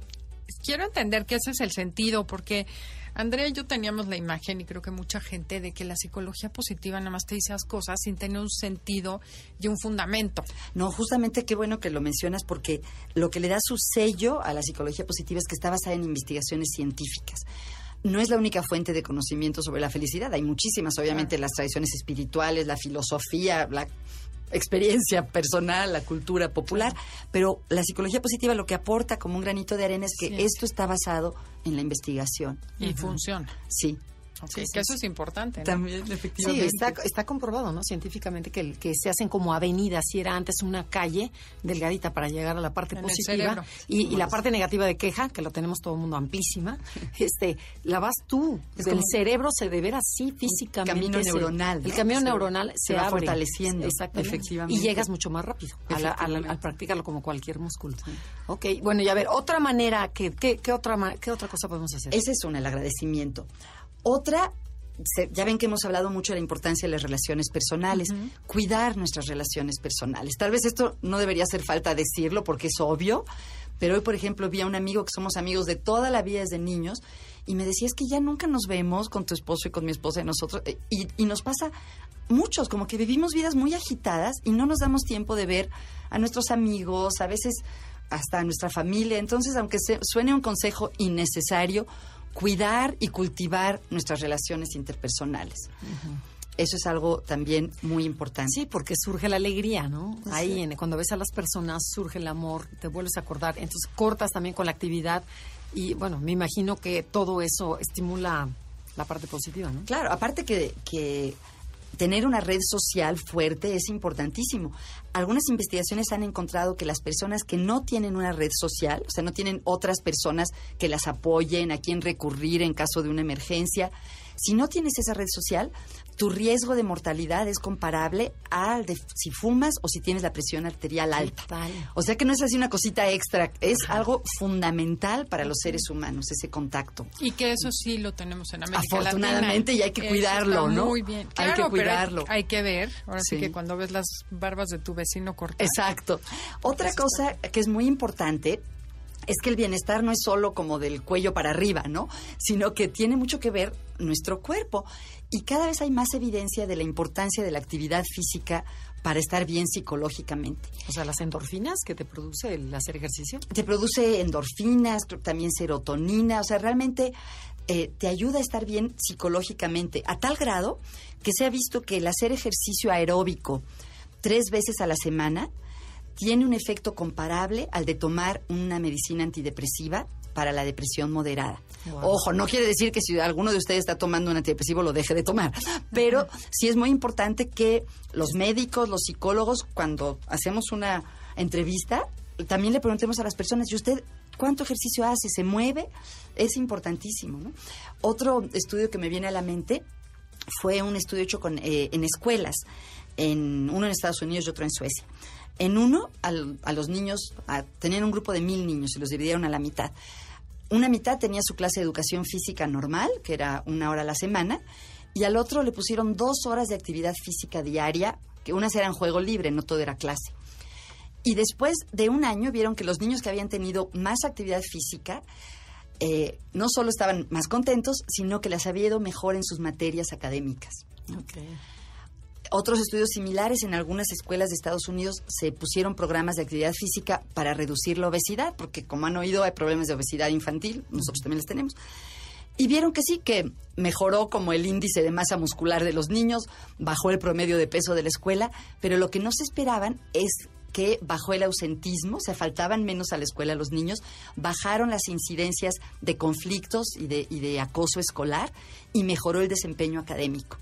quiero entender que ese es el sentido, porque Andrea y yo teníamos la imagen, y creo que mucha gente, de que la psicología positiva nada más te dice las cosas sin tener un sentido y un fundamento. No, justamente qué bueno que lo mencionas porque lo que le da su sello a la psicología positiva es que está basada en investigaciones científicas. No es la única fuente de conocimiento sobre la felicidad. Hay muchísimas, obviamente, las tradiciones espirituales, la filosofía, la experiencia personal, la cultura popular, pero la psicología positiva lo que aporta como un granito de arena es que Sí. esto está basado en la investigación. Y funciona. Sí. Ok, Sí, sí, que eso sí. es importante. ¿no? También, Sí, efectivamente. está, está comprobado, ¿no? Científicamente que, el- que se hacen como avenidas, si era antes una calle delgadita para llegar a la parte En positiva y, y la parte negativa de queja, que lo tenemos todo el mundo amplísima, [laughs] este, la vas tú. Es el cerebro se de ver así físicamente. camino se- neuronal, El ¿no? camino Se- neuronal se se, va abre. fortaleciendo, Exactamente. efectivamente. Y llegas mucho más rápido a la- a la- al Efectivamente. practicarlo como cualquier músculo. Ok, bueno, y a ver, otra manera, que, que- ¿qué, otra, ma- ¿qué otra cosa podemos hacer? Ese es una, el agradecimiento. Otra, se- ya ven que hemos hablado mucho de la importancia de las relaciones personales, cuidar nuestras relaciones personales. Tal vez esto no debería hacer falta decirlo porque es obvio, pero hoy, por ejemplo, vi a un amigo que somos amigos de toda la vida desde niños y me decía, es que ya nunca nos vemos con tu esposo y con mi esposa y nosotros. eh, Y, y nos pasa muchos, como que vivimos vidas muy agitadas y no nos damos tiempo de ver a nuestros amigos, a veces hasta a nuestra familia. Entonces, aunque se- suene un consejo innecesario, cuidar y cultivar nuestras relaciones interpersonales. Eso es algo también muy importante. Sí, porque surge la alegría, ¿no? Ahí, en- cuando ves a las personas, surge el amor, te vuelves a acordar. Entonces, cortas también con la actividad. Y bueno, me imagino que todo eso estimula la parte positiva, ¿no? Claro, aparte que, que tener una red social fuerte es importantísimo. Algunas investigaciones han encontrado que las personas que no tienen una red social, o sea, no tienen otras personas que las apoyen, a quien recurrir en caso de una emergencia, si no tienes esa red social, tu riesgo de mortalidad es comparable al de si fumas o si tienes la presión arterial alta. Total. O sea que no es así una cosita extra, es algo fundamental para los seres humanos, ese contacto. Y que eso sí lo tenemos en América Afortunadamente, Latina. y hay que cuidarlo, ¿no? Muy bien. Hay que Claro, cuidarlo. Hay, que ver. Ahora sí. Sí. que cuando ves las barbas de tu vecino cortadas. Exacto. Otra cosa que es muy importante es que el bienestar no es solo como del cuello para arriba, ¿no? Sino que tiene mucho que ver nuestro cuerpo. Y cada vez hay más evidencia de la importancia de la actividad física para estar bien psicológicamente. O sea, las endorfinas que te produce el hacer ejercicio. Te produce endorfinas, también serotonina, o sea, realmente eh, te ayuda a estar bien psicológicamente, a tal grado que se ha visto que el hacer ejercicio aeróbico tres veces a la semana tiene un efecto comparable al de tomar una medicina antidepresiva para la depresión moderada. Wow. Ojo, no quiere decir que si alguno de ustedes está tomando un antidepresivo lo deje de tomar, pero sí es muy importante que los médicos, los psicólogos, cuando hacemos una entrevista, también le preguntemos a las personas, ¿y usted cuánto ejercicio hace? ¿Se mueve? Es importantísimo. ¿no? Otro estudio que me viene a la mente fue un estudio hecho con, eh, en escuelas, en, uno en Estados Unidos y otro en Suecia. En uno, a los niños, a- tenían un grupo de mil niños y los dividieron a la mitad. Una mitad tenía su clase de educación física normal, que era una hora a la semana, y al otro le pusieron dos horas de actividad física diaria, que unas eran juego libre, no todo era clase. Y después de un año vieron que los niños que habían tenido más actividad física eh, no solo estaban más contentos, sino que les había ido mejor en sus materias académicas. Otros estudios similares en algunas escuelas de Estados Unidos se pusieron programas de actividad física para reducir la obesidad, porque como han oído hay problemas de obesidad infantil, nosotros también los tenemos. Y vieron que sí, que mejoró como el índice de masa muscular de los niños, bajó el promedio de peso de la escuela, pero lo que no se esperaban es que bajó el ausentismo, o sea, faltaban menos a la escuela los niños, bajaron las incidencias de conflictos y de, y de acoso escolar y mejoró el desempeño académico.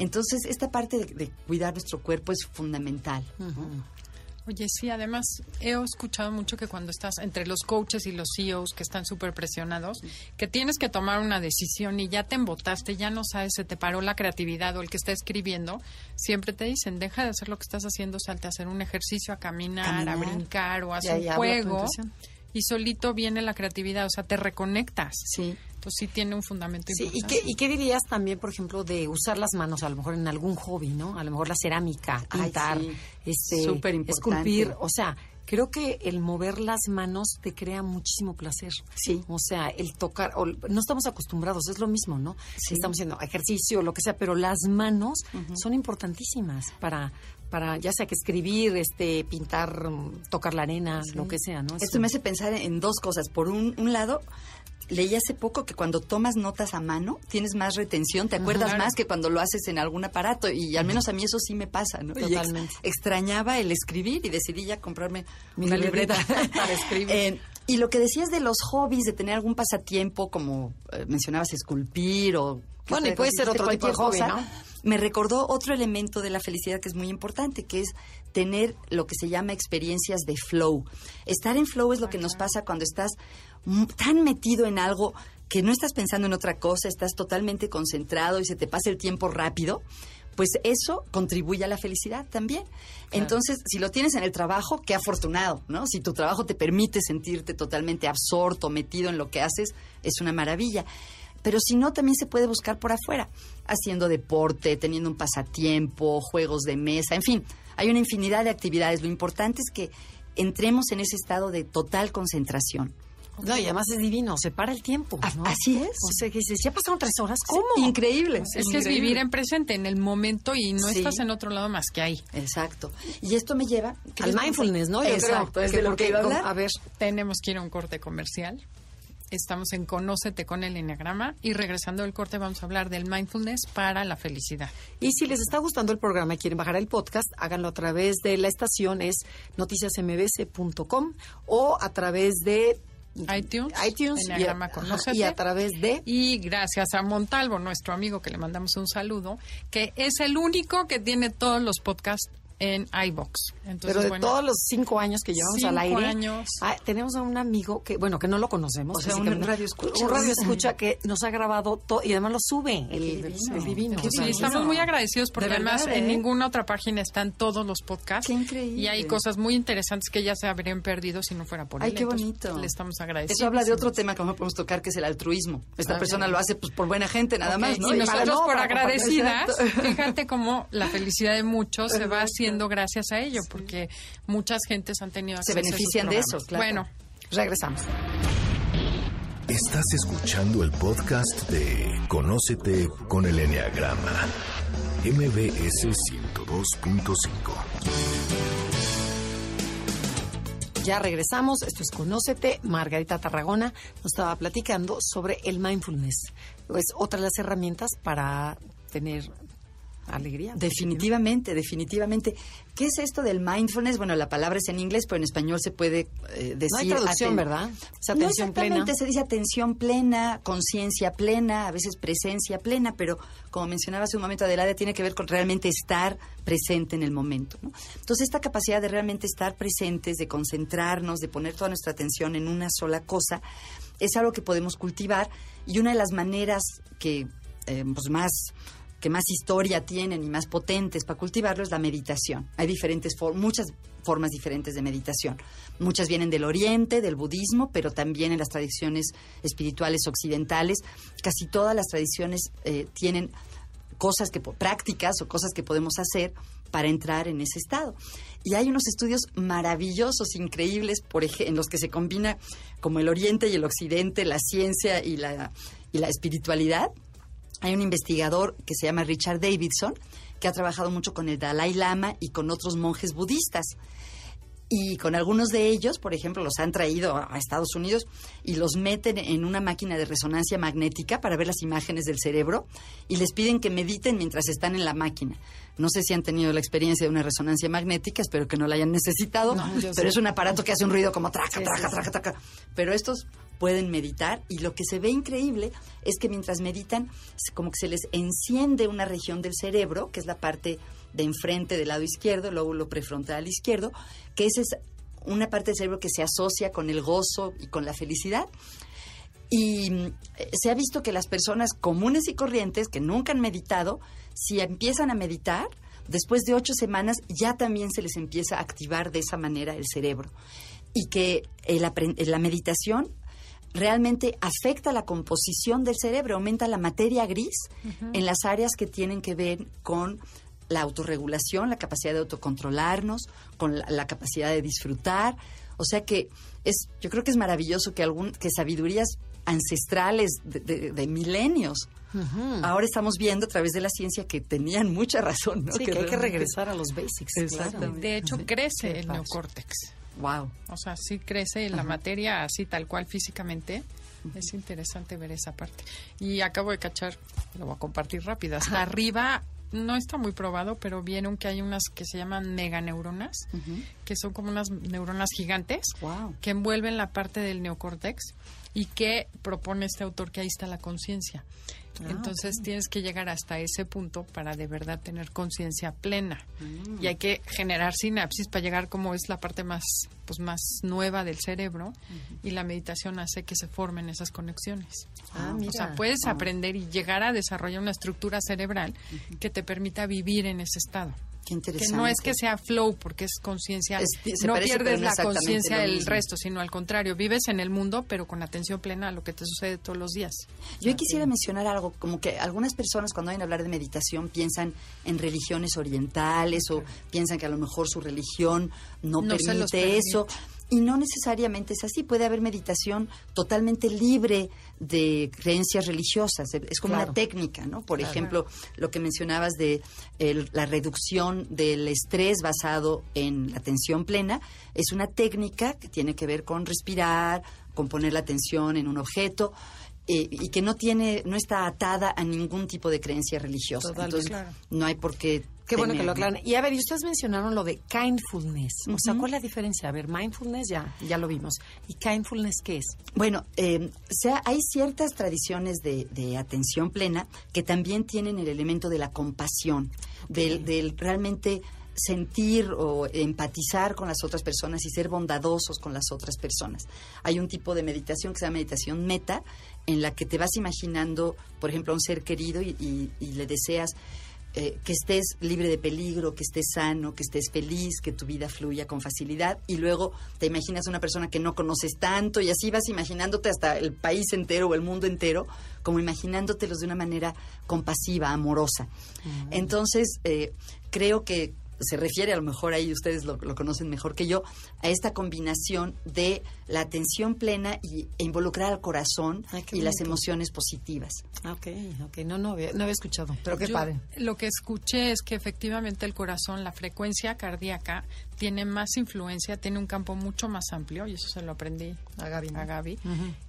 Entonces, esta parte de, de cuidar nuestro cuerpo es fundamental. ¿no? Oye, sí, además he escuchado mucho que cuando estás entre los coaches y los CEOs que están súper presionados, que tienes que tomar una decisión y ya te embotaste, ya no sabes, se te paró la creatividad o el que está escribiendo, siempre te dicen, deja de hacer lo que estás haciendo, salte a hacer un ejercicio, a caminar, Caminar. a brincar o a hacer un juego. Y solito viene la creatividad, o sea, te reconectas. Sí. Entonces sí tiene un fundamento Sí, ¿y importante. qué, ¿y qué dirías también, por ejemplo, de usar las manos a lo mejor en algún hobby, ¿no? A lo mejor la cerámica, Ay, pintar, sí. este, esculpir, o sea, creo que el mover las manos te crea muchísimo placer. Sí. O sea, el tocar, o- no estamos acostumbrados, es lo mismo, ¿no? Sí. Estamos haciendo ejercicio, lo que sea, pero las manos son importantísimas para, para ya sea que escribir, este, pintar, tocar la arena, lo que sea, ¿no? Es Esto un- me hace pensar en dos cosas. Por un, un lado, leí hace poco que cuando tomas notas a mano tienes más retención, te acuerdas Claro. más que cuando lo haces en algún aparato y al menos a mí eso sí me pasa, ¿no? Ex- Totalmente. extrañaba el escribir y decidí ya comprarme Mi una libreta libreta [laughs] para escribir. Eh, y lo que decías de los hobbies, de tener algún pasatiempo, como eh, mencionabas, esculpir o... ¿qué Bueno, y puede ser otro tipo de hobby, cosa, Me recordó otro elemento de la felicidad que es muy importante, que es tener lo que se llama experiencias de flow. Estar en flow es lo que nos pasa cuando estás tan metido en algo que no estás pensando en otra cosa, estás totalmente concentrado y se te pasa el tiempo rápido. Pues eso contribuye a la felicidad también. Entonces, si lo tienes en el trabajo, qué afortunado, ¿no? Si tu trabajo te permite sentirte totalmente absorto, metido en lo que haces, es una maravilla. Pero si no, también se puede buscar por afuera, haciendo deporte, teniendo un pasatiempo, juegos de mesa, en fin, hay una infinidad de actividades. Lo importante es que entremos en ese estado de total concentración. No, y además es divino, se para el tiempo. Así es. O sea, que dices, ya pasaron tres horas, ¿cómo? Increíble. Es que es vivir en presente, en el momento y no Sí. estás en otro lado más que ahí. Exacto. Y esto me lleva... Al mindfulness, ¿no? Exacto, es de lo que iba a hablar. A ver, Tenemos que ir a un corte comercial. Estamos en Conócete con el Enneagrama y regresando del corte vamos a hablar del mindfulness para la felicidad. Y si les está gustando el programa y quieren bajar el podcast, háganlo a través de la estación, es noticiasmbc.com o a través de iTunes, iTunes y, a, y a través de... Y gracias a Montalvo, nuestro amigo, que le mandamos un saludo, que es el único que tiene todos los podcasts en iBox. Entonces, Pero de bueno, todos los cinco años que llevamos al aire, años. ah, tenemos a un amigo que, bueno, que no lo conocemos. O sea, un radio escucha. Un radio escucha que nos ha grabado todo y además lo sube. El, divino. el divino. Qué Sí, estamos muy agradecidos porque De además en ¿eh? ninguna otra página están todos los podcasts. Qué increíble. Y hay cosas muy interesantes que ya se habrían perdido si no fuera por Ay, él. qué Entonces, bonito. Le estamos agradecidos. Eso habla de otro tema que no podemos tocar, que es el altruismo. Esta persona lo hace pues por buena gente nada más, ¿no? Y Y nosotros no, por agradecidas, [laughs] fíjate cómo la felicidad de muchos se va [laughs] haciendo gracias a ello, porque muchas gentes han tenido Se acceso a esos benefician de eso, claro. Bueno, Regresamos. Estás escuchando el podcast de Conócete con el Enneagrama, MBS 102.5. Ya regresamos, esto es Conócete. Margarita Tarragona nos estaba platicando sobre el mindfulness. Es otra de las herramientas para tener alegría. Definitivamente, definitivamente. ¿Qué es esto del mindfulness? Bueno, la palabra es en inglés, pero en español se puede eh, decir... No hay traducción, aten- ¿verdad? Es no atención exactamente, plena. se dice atención plena, conciencia plena, a veces presencia plena, pero como mencionaba hace un momento Adelaide, tiene que ver con realmente estar presente en el momento. ¿no? Entonces, esta capacidad de realmente estar presentes, de concentrarnos, de poner toda nuestra atención en una sola cosa, es algo que podemos cultivar y una de las maneras que eh, pues más que más historia tienen y más potentes para cultivarlo es la meditación. Hay diferentes for- muchas formas diferentes de meditación. Muchas vienen del Oriente, del budismo, pero también en las tradiciones espirituales occidentales. Casi todas las tradiciones eh, tienen cosas que prácticas o cosas que podemos hacer para entrar en ese estado. Y hay unos estudios maravillosos, increíbles, por en los que se combina como el Oriente y el Occidente, la ciencia y la, y la espiritualidad. Hay un investigador que se llama Richard Davidson, que ha trabajado mucho con el Dalai Lama y con otros monjes budistas. Y con algunos de ellos, por ejemplo, los han traído a Estados Unidos y los meten en una máquina de resonancia magnética para ver las imágenes del cerebro y les piden que mediten mientras están en la máquina. No sé si han tenido la experiencia de una resonancia magnética, espero que no la hayan necesitado, No, pero es un aparato que hace un ruido como traca, traca, traca, traca. Pero estos pueden meditar y lo que se ve increíble es que mientras meditan, como que se les enciende una región del cerebro, que es la parte de enfrente del lado izquierdo, el lóbulo prefrontal izquierdo, que esa es una parte del cerebro que se asocia con el gozo y con la felicidad. Y mm, se ha visto que las personas comunes y corrientes que nunca han meditado, si empiezan a meditar, después de ocho semanas ya también se les empieza a activar de esa manera el cerebro. Y que la meditación realmente afecta la composición del cerebro, aumenta la materia gris en las áreas que tienen que ver con la autorregulación, la capacidad de autocontrolarnos, con la, capacidad de disfrutar. O sea que es, yo creo que es maravilloso que algún, que sabidurías ancestrales de, milenios. Ahora estamos viendo a través de la ciencia que tenían mucha razón, ¿no? Sí, que, hay que regresar a los basics. De hecho, crece el neocórtex. Wow. O sea, sí crece en la materia así tal cual físicamente. Es interesante ver esa parte. Y acabo de cachar, lo voy a compartir rápido. Hasta arriba no está muy probado, pero vieron que hay unas que se llaman meganeuronas, que son como unas neuronas gigantes que envuelven la parte del neocórtex y que propone este autor que ahí está la conciencia. Ah, Entonces tienes que llegar hasta ese punto para de verdad tener conciencia plena. Mm. Y hay que generar sinapsis para llegar como es la parte más pues más nueva del cerebro y la meditación hace que se formen esas conexiones. Ah, o sea, puedes ah. aprender y llegar a desarrollar una estructura cerebral que te permita vivir en ese estado. Que no es que sea flow, porque es conciencia. No pierdes la conciencia del resto, sino al contrario, vives en el mundo, pero con atención plena a lo que te sucede todos los días. Yo quisiera mencionar algo, como que algunas personas cuando oyen hablar de meditación piensan en religiones orientales o piensan que a lo mejor su religión no, permite eso. Y no necesariamente es así. Puede haber meditación totalmente libre de creencias religiosas. Es como una técnica, ¿no? Por ejemplo, lo que mencionabas de la reducción del estrés basado en la atención plena es una técnica que tiene que ver con respirar, con poner la atención en un objeto. Eh, y que no tiene, no está atada a ningún tipo de creencia religiosa. Entonces, no hay por qué Qué bueno que lo aclaran. Y a ver, y ustedes mencionaron lo de kindfulness. O sea, ¿cuál es la diferencia? A ver, mindfulness ya, ya lo vimos. ¿Y kindfulness qué es? Bueno, eh, sea, hay ciertas tradiciones de, atención plena que también tienen el elemento de la compasión, del, del realmente sentir o empatizar con las otras personas y ser bondadosos con las otras personas. Hay un tipo de meditación que se llama meditación meta, en la que te vas imaginando, por ejemplo, a un ser querido y le deseas eh, que estés libre de peligro, que estés sano, que estés feliz, que tu vida fluya con facilidad y luego te imaginas una persona que no conoces tanto y así vas imaginándote hasta el país entero o el mundo entero, como imaginándotelos de una manera compasiva, amorosa. Entonces, eh, creo que se refiere, a lo mejor ahí ustedes lo, conocen mejor que yo, a esta combinación de la atención plena y, e involucrar al corazón y las emociones positivas. Ok, ok, no, no, había, no había escuchado, pero qué padre. Lo que escuché es que efectivamente el corazón, la frecuencia cardíaca, tiene más influencia, tiene un campo mucho más amplio, y eso se lo aprendí a Gaby,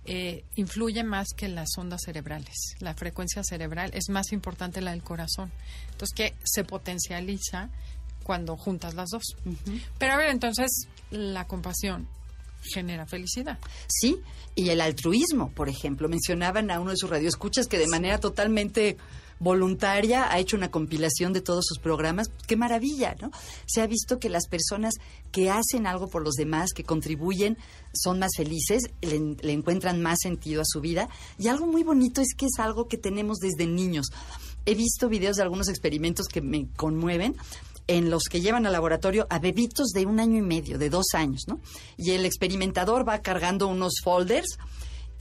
eh, influye más que las ondas cerebrales. La frecuencia cerebral es más importante la del corazón. Entonces, que se potencializa cuando juntas las dos. Pero a ver, entonces, la compasión genera felicidad. Sí, y el altruismo, por ejemplo. Mencionaban a uno de sus radioescuchas que de manera totalmente voluntaria ha hecho una compilación de todos sus programas. Qué maravilla, ¿no? Se ha visto que las personas que hacen algo por los demás, que contribuyen, son más felices, le, le encuentran más sentido a su vida. Y algo muy bonito es que es algo que tenemos desde niños. He visto videos de algunos experimentos que me conmueven en los que llevan al laboratorio a bebitos de un año y medio, de dos años, ¿no? Y el experimentador va cargando unos folders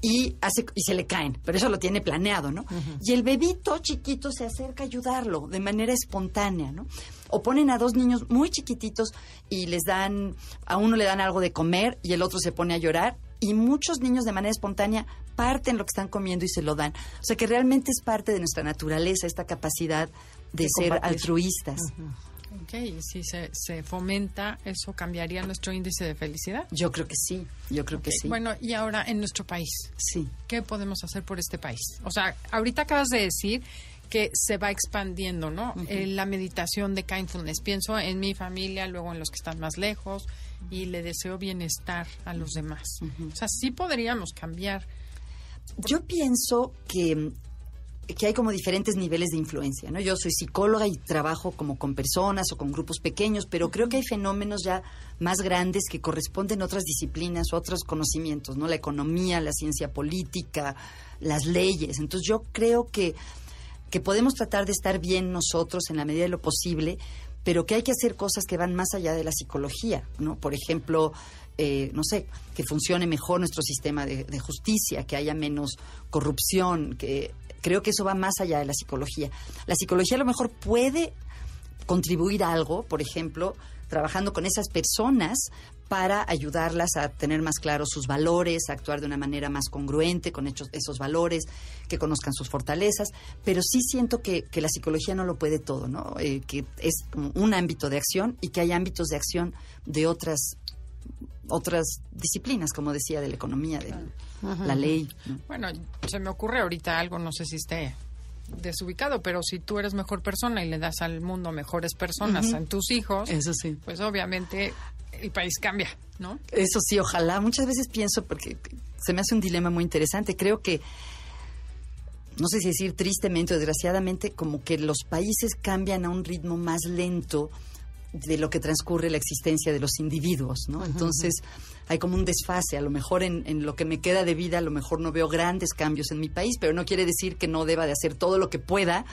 y hace y se le caen, pero eso lo tiene planeado, ¿no? Y el bebito chiquito se acerca a ayudarlo de manera espontánea, ¿no? O ponen a dos niños muy chiquititos y les dan a uno le dan algo de comer y el otro se pone a llorar y muchos niños de manera espontánea parten lo que están comiendo y se lo dan. O sea que realmente es parte de nuestra naturaleza esta capacidad de, ser altruistas. Ok, y si se, se, fomenta, ¿eso cambiaría nuestro índice de felicidad? Yo creo que sí, yo creo que sí. Bueno, y ahora en nuestro país. Sí. ¿Qué podemos hacer por este país? O sea, ahorita acabas de decir que se va expandiendo, ¿no? Eh, la meditación de kindfulness. Pienso en mi familia, luego en los que están más lejos y le deseo bienestar a los demás. O sea, sí podríamos cambiar. Yo pienso que que hay como diferentes niveles de influencia, ¿no? Yo soy psicóloga y trabajo como con personas o con grupos pequeños, pero creo que hay fenómenos ya más grandes que corresponden a otras disciplinas, otros conocimientos, ¿no? La economía, la ciencia política, las leyes. Entonces yo creo que que podemos tratar de estar bien nosotros en la medida de lo posible, pero que hay que hacer cosas que van más allá de la psicología, ¿no? Por ejemplo, eh, no sé, que funcione mejor nuestro sistema de, de, justicia, que haya menos corrupción, que creo que eso va más allá de la psicología. La psicología a lo mejor puede contribuir a algo, por ejemplo, trabajando con esas personas para ayudarlas a tener más claros sus valores, a actuar de una manera más congruente con hechos, esos valores, que conozcan sus fortalezas, pero sí siento que, la psicología no lo puede todo, ¿no? Eh, que es un ámbito de acción y que hay ámbitos de acción de otras otras disciplinas, como decía, de la economía, de la ley. Bueno, se me ocurre ahorita algo, no sé si esté desubicado, pero si tú eres mejor persona y le das al mundo mejores personas a tus hijos, eso sí. Pues obviamente el país cambia, ¿no? Eso sí, ojalá. Muchas veces pienso, porque se me hace un dilema muy interesante, creo que, no sé si decir tristemente o desgraciadamente, como que los países cambian a un ritmo más lento de lo que transcurre la existencia de los individuos, ¿no? Entonces hay como un desfase. A lo mejor en, en, lo que me queda de vida, a lo mejor no veo grandes cambios en mi país, pero no quiere decir que no deba de hacer todo lo que pueda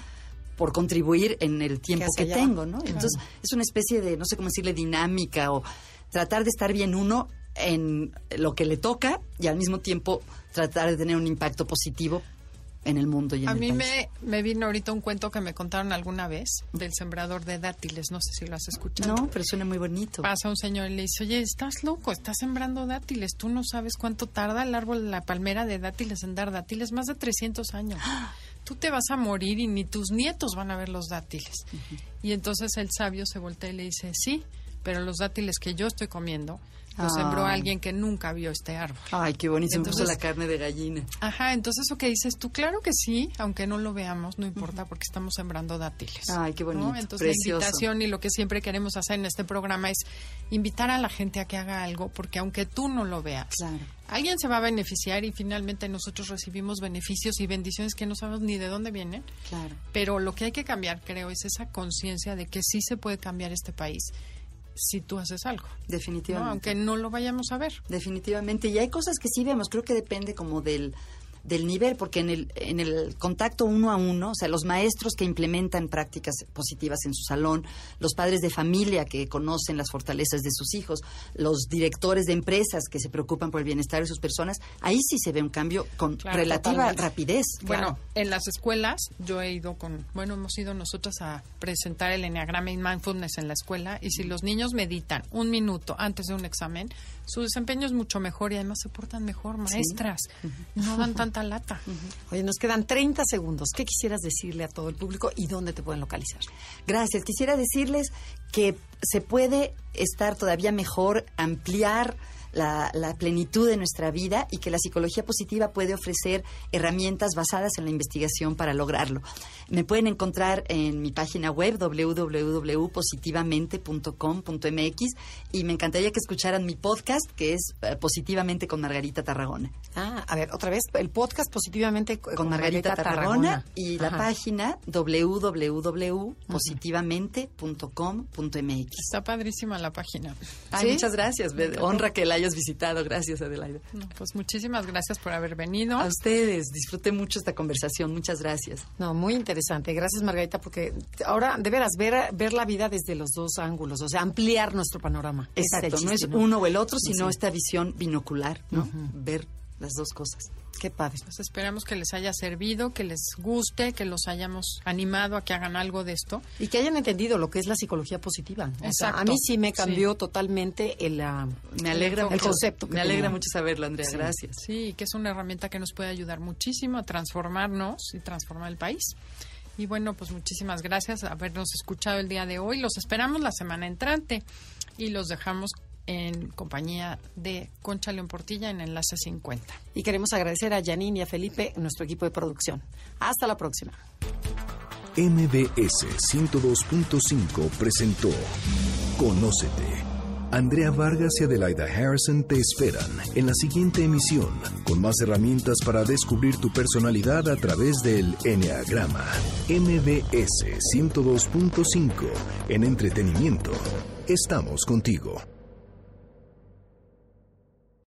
por contribuir en el tiempo que tengo, ¿no? Entonces es una especie de, no sé cómo decirle, dinámica o tratar de estar bien uno en lo que le toca y al mismo tiempo tratar de tener un impacto positivo en el mundo y en A mí Me, me vino ahorita un cuento que me contaron alguna vez del sembrador de dátiles, no sé si lo has escuchado. No, pero suena muy bonito. Pasa un señor y le dice, oye, estás loco, estás sembrando dátiles, tú no sabes cuánto tarda el árbol, la palmera de dátiles en dar dátiles, más de 300 años. [gasps] Tú te vas a morir y ni tus nietos van a ver los dátiles. Y entonces el sabio se voltea y le dice, sí, pero los dátiles que yo estoy comiendo los sembró alguien que nunca vio este árbol. Ay, qué bonito, entonces, puso la carne de gallina. Ajá, entonces eso que dices tú, claro que sí, aunque no lo veamos, no importa porque estamos sembrando dátiles. Ay, qué bonito, Entonces la invitación y lo que siempre queremos hacer en este programa es invitar a la gente a que haga algo, porque aunque tú no lo veas, alguien se va a beneficiar y finalmente nosotros recibimos beneficios y bendiciones que no sabemos ni de dónde vienen. Claro. Pero lo que hay que cambiar, creo, es esa conciencia de que sí se puede cambiar este país si tú haces algo. Definitivamente. Aunque no lo vayamos a ver. Definitivamente. Y hay cosas que sí vemos, creo que depende como del del nivel, porque en el, en el contacto uno a uno, o sea, los maestros que implementan prácticas positivas en su salón, los padres de familia que conocen las fortalezas de sus hijos, los directores de empresas que se preocupan por el bienestar de sus personas, ahí sí se ve un cambio con relativa rapidez. Bueno, en las escuelas yo he ido con, bueno, hemos ido nosotros a presentar el Enneagrama y Mindfulness en la escuela y si los niños meditan un minuto antes de un examen, su desempeño es mucho mejor y además se portan mejor, maestras, no dan [laughs] tanta lata. Oye, nos quedan 30 segundos. ¿Qué quisieras decirle a todo el público y dónde te pueden localizar? Gracias. Quisiera decirles que se puede estar todavía mejor, ampliar la, plenitud de nuestra vida y que la psicología positiva puede ofrecer herramientas basadas en la investigación para lograrlo. Me pueden encontrar en mi página web www.positivamente.com.mx y me encantaría que escucharan mi podcast que es eh, Positivamente con Margarita Tarragona. Ah, a ver, otra vez, el podcast Positivamente con, Margarita, Tarragona, y la página www.positivamente.com.mx. Está padrísima la página. Muchas gracias. Honra que la hayas visitado. Gracias, Adelaide. pues muchísimas gracias por haber venido. A ustedes. Disfruté mucho esta conversación. Muchas gracias. No, muy interesante. Gracias, Margarita, porque ahora, de veras, ver, ver la vida desde los dos ángulos, o sea, ampliar nuestro panorama. Exacto. no es uno o el otro, sino esta visión binocular, ¿no? Ver las dos cosas. Qué padre. Pues esperamos que les haya servido, que les guste, que los hayamos animado a que hagan algo de esto. Y que hayan entendido lo que es la psicología positiva. Exacto. a mí sí me cambió totalmente el, ah, me alegra el, concepto. Me alegra mucho saberlo, Andrea. Gracias. Sí, que es una herramienta que nos puede ayudar muchísimo a transformarnos y transformar el país. Y bueno, pues muchísimas gracias por habernos escuchado el día de hoy. Los esperamos la semana entrante y los dejamos en compañía de Concha León Portilla en Enlace 50. Y queremos agradecer a Janine y a Felipe, nuestro equipo de producción. Hasta la próxima. MBS 102.5 presentó Conócete. Andrea Vargas y Adelaida Harrison te esperan en la siguiente emisión con más herramientas para descubrir tu personalidad a través del Enneagrama. MBS 102.5 en entretenimiento. Estamos contigo.